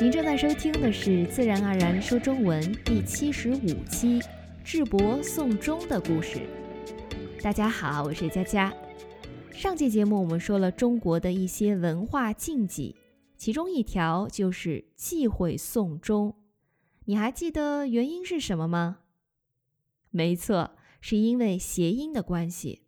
您正在收听的是《自然而然说中文》第七十五期《智伯送终的故事》。大家好，我是佳佳。上期节目我们说了中国的一些文化禁忌，其中一条就是忌讳送终。你还记得原因是什么吗？没错，是因为谐音的关系。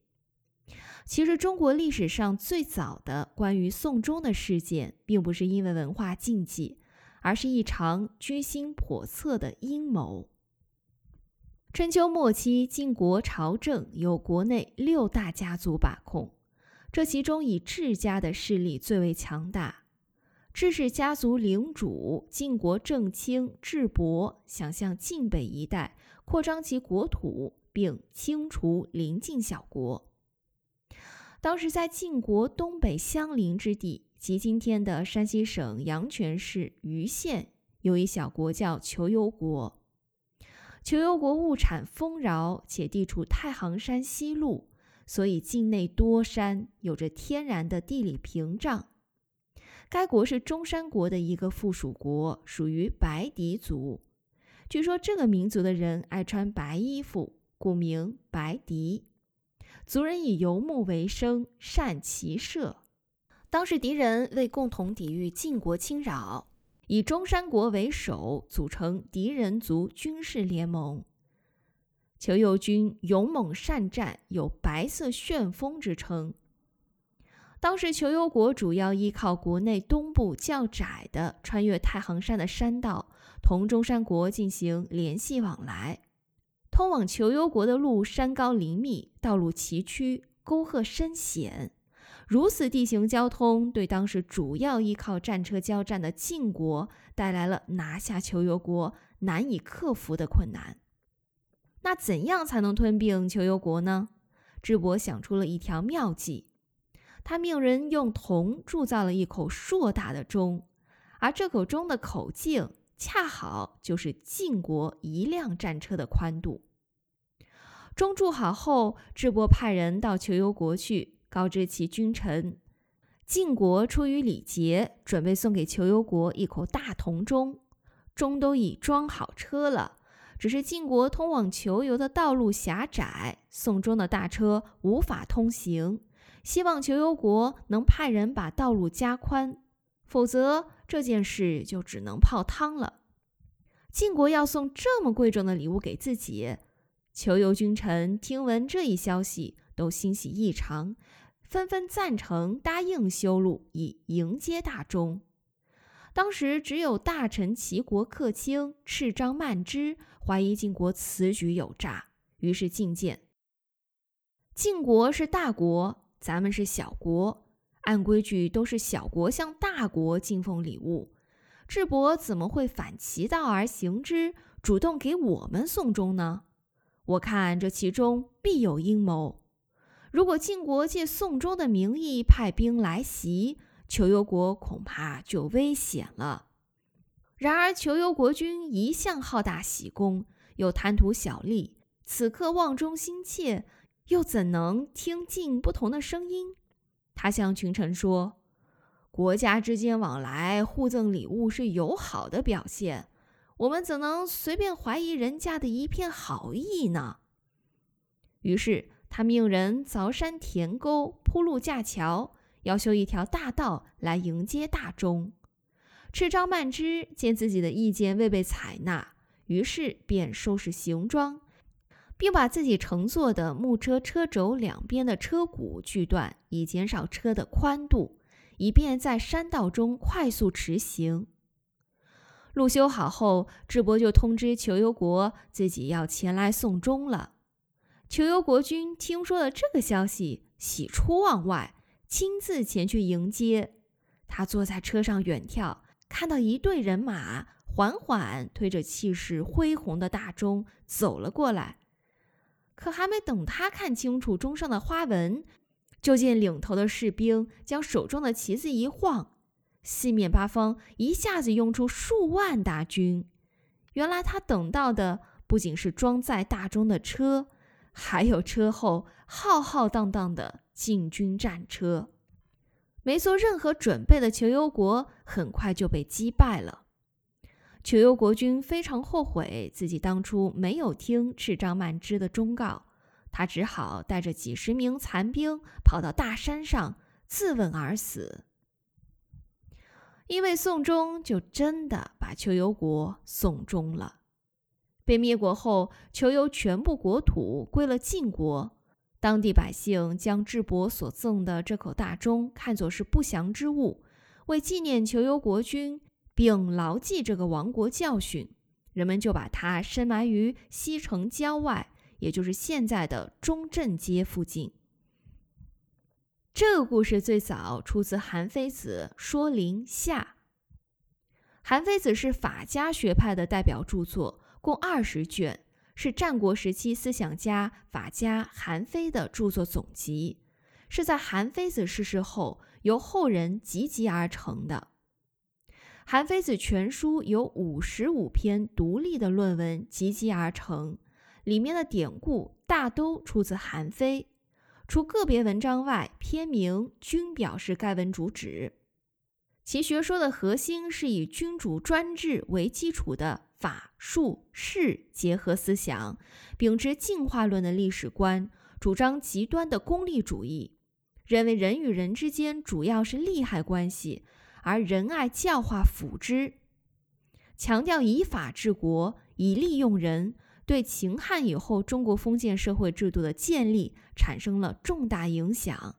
其实，中国历史上最早的关于送终的事件，并不是因为文化禁忌。而是一场居心叵测的阴谋。春秋末期，晋国朝政由国内六大家族把控，这其中以智家的势力最为强大。智氏家族领主晋国正卿智伯想向晋北一带扩张其国土，并清除邻近小国。当时在晋国东北相邻之地。即今天的山西省阳泉市盂县，有一小国叫求游国。求游国物产丰饶，且地处太行山西麓，所以境内多山，有着天然的地理屏障。该国是中山国的一个附属国，属于白狄族。据说这个民族的人爱穿白衣服，故名白狄。族人以游牧为生，善骑射。当时敌人为共同抵御晋国侵扰，以中山国为首，组成敌人族军事联盟。求游军勇猛善战，有“白色旋风”之称。当时求游国主要依靠国内东部较窄的穿越太行山的山道，同中山国进行联系往来。通往求游国的路山高林密，道路崎岖，沟壑深险。如此地形交通，对当时主要依靠战车交战的晋国带来了拿下求游国难以克服的困难。那怎样才能吞并求游国呢？智伯想出了一条妙计，他命人用铜铸造了一口硕大的钟，而这口钟的口径恰好就是晋国一辆战车的宽度。钟铸好后，智伯派人到求游国去。告知其君臣，晋国出于礼节，准备送给求游国一口大铜钟。钟都已装好车了，只是晋国通往求游的道路狭窄，送钟的大车无法通行。希望求游国能派人把道路加宽，否则这件事就只能泡汤了。晋国要送这么贵重的礼物给自己，求游君臣听闻这一消息，都欣喜异常。纷纷赞成答应修路以迎接大钟。当时只有大臣齐国客卿赤张曼之怀疑晋国此举有诈，于是进谏：晋国是大国，咱们是小国，按规矩都是小国向大国进奉礼物，智伯怎么会反其道而行之，主动给我们送钟呢？我看这其中必有阴谋。如果晋国借宋周的名义派兵来袭，求游国恐怕就危险了。然而，求游国君一向好大喜功，又贪图小利，此刻望中心切，又怎能听进不同的声音？他向群臣说：“国家之间往来互赠礼物是友好的表现，我们怎能随便怀疑人家的一片好意呢？”于是。他命人凿山填沟、铺路架桥，要修一条大道来迎接大钟。赤张曼之见自己的意见未被采纳，于是便收拾行装，并把自己乘坐的木车车轴两边的车骨锯断，以减少车的宽度，以便在山道中快速驰行。路修好后，智伯就通知求游国自己要前来送终了。求游国君听说了这个消息，喜出望外，亲自前去迎接。他坐在车上远眺，看到一队人马缓缓推着气势恢宏的大钟走了过来。可还没等他看清楚钟上的花纹，就见领头的士兵将手中的旗子一晃，四面八方一下子涌出数万大军。原来他等到的不仅是装载大钟的车。还有车后浩浩荡荡的进军战车，没做任何准备的求游国很快就被击败了。求攸国君非常后悔自己当初没有听赤张曼之的忠告，他只好带着几十名残兵跑到大山上自刎而死。因为宋忠就真的把求攸国送终了。被灭国后，求攸全部国土归了晋国。当地百姓将智伯所赠的这口大钟看作是不祥之物，为纪念求攸国君，并牢记这个亡国教训，人们就把它深埋于西城郊外，也就是现在的中正街附近。这个故事最早出自《韩非子·说林下》。韩非子是法家学派的代表著作。共二十卷，是战国时期思想家法家韩非的著作总集，是在韩非子逝世后由后人集集而成的。韩非子全书由五十五篇独立的论文集集而成，里面的典故大都出自韩非，除个别文章外，篇名均表示该文主旨。其学说的核心是以君主专制为基础的法术势结合思想，秉持进化论的历史观，主张极端的功利主义，认为人与人之间主要是利害关系，而仁爱教化辅之，强调以法治国，以利用人，对秦汉以后中国封建社会制度的建立产生了重大影响。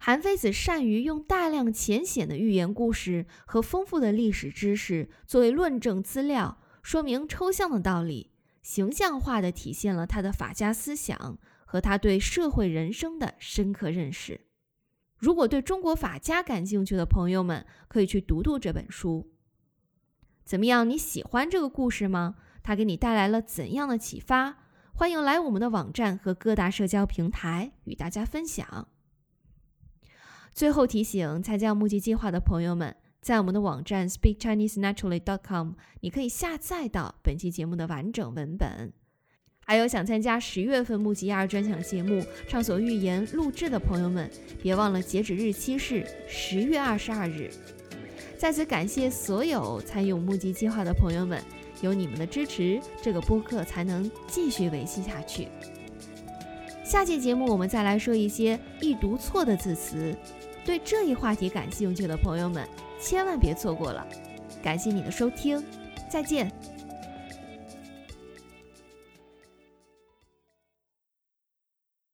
韩非子善于用大量浅显的寓言故事和丰富的历史知识作为论证资料，说明抽象的道理，形象化地体现了他的法家思想和他对社会人生的深刻认识。如果对中国法家感兴趣的朋友们，可以去读读这本书。怎么样？你喜欢这个故事吗？它给你带来了怎样的启发？欢迎来我们的网站和各大社交平台与大家分享。最后提醒参加募集计划的朋友们，在我们的网站 speakchinesenaturally.com，你可以下载到本期节目的完整文本。还有想参加十月份募集亚专享节目《畅所欲言》录制的朋友们，别忘了截止日期是十月二十二日。在此感谢所有参与募集计划的朋友们，有你们的支持，这个播客才能继续维系下去。下期节目我们再来说一些易读错的字词。对这一话题感兴趣的朋友们，千万别错过了。感谢你的收听，再见。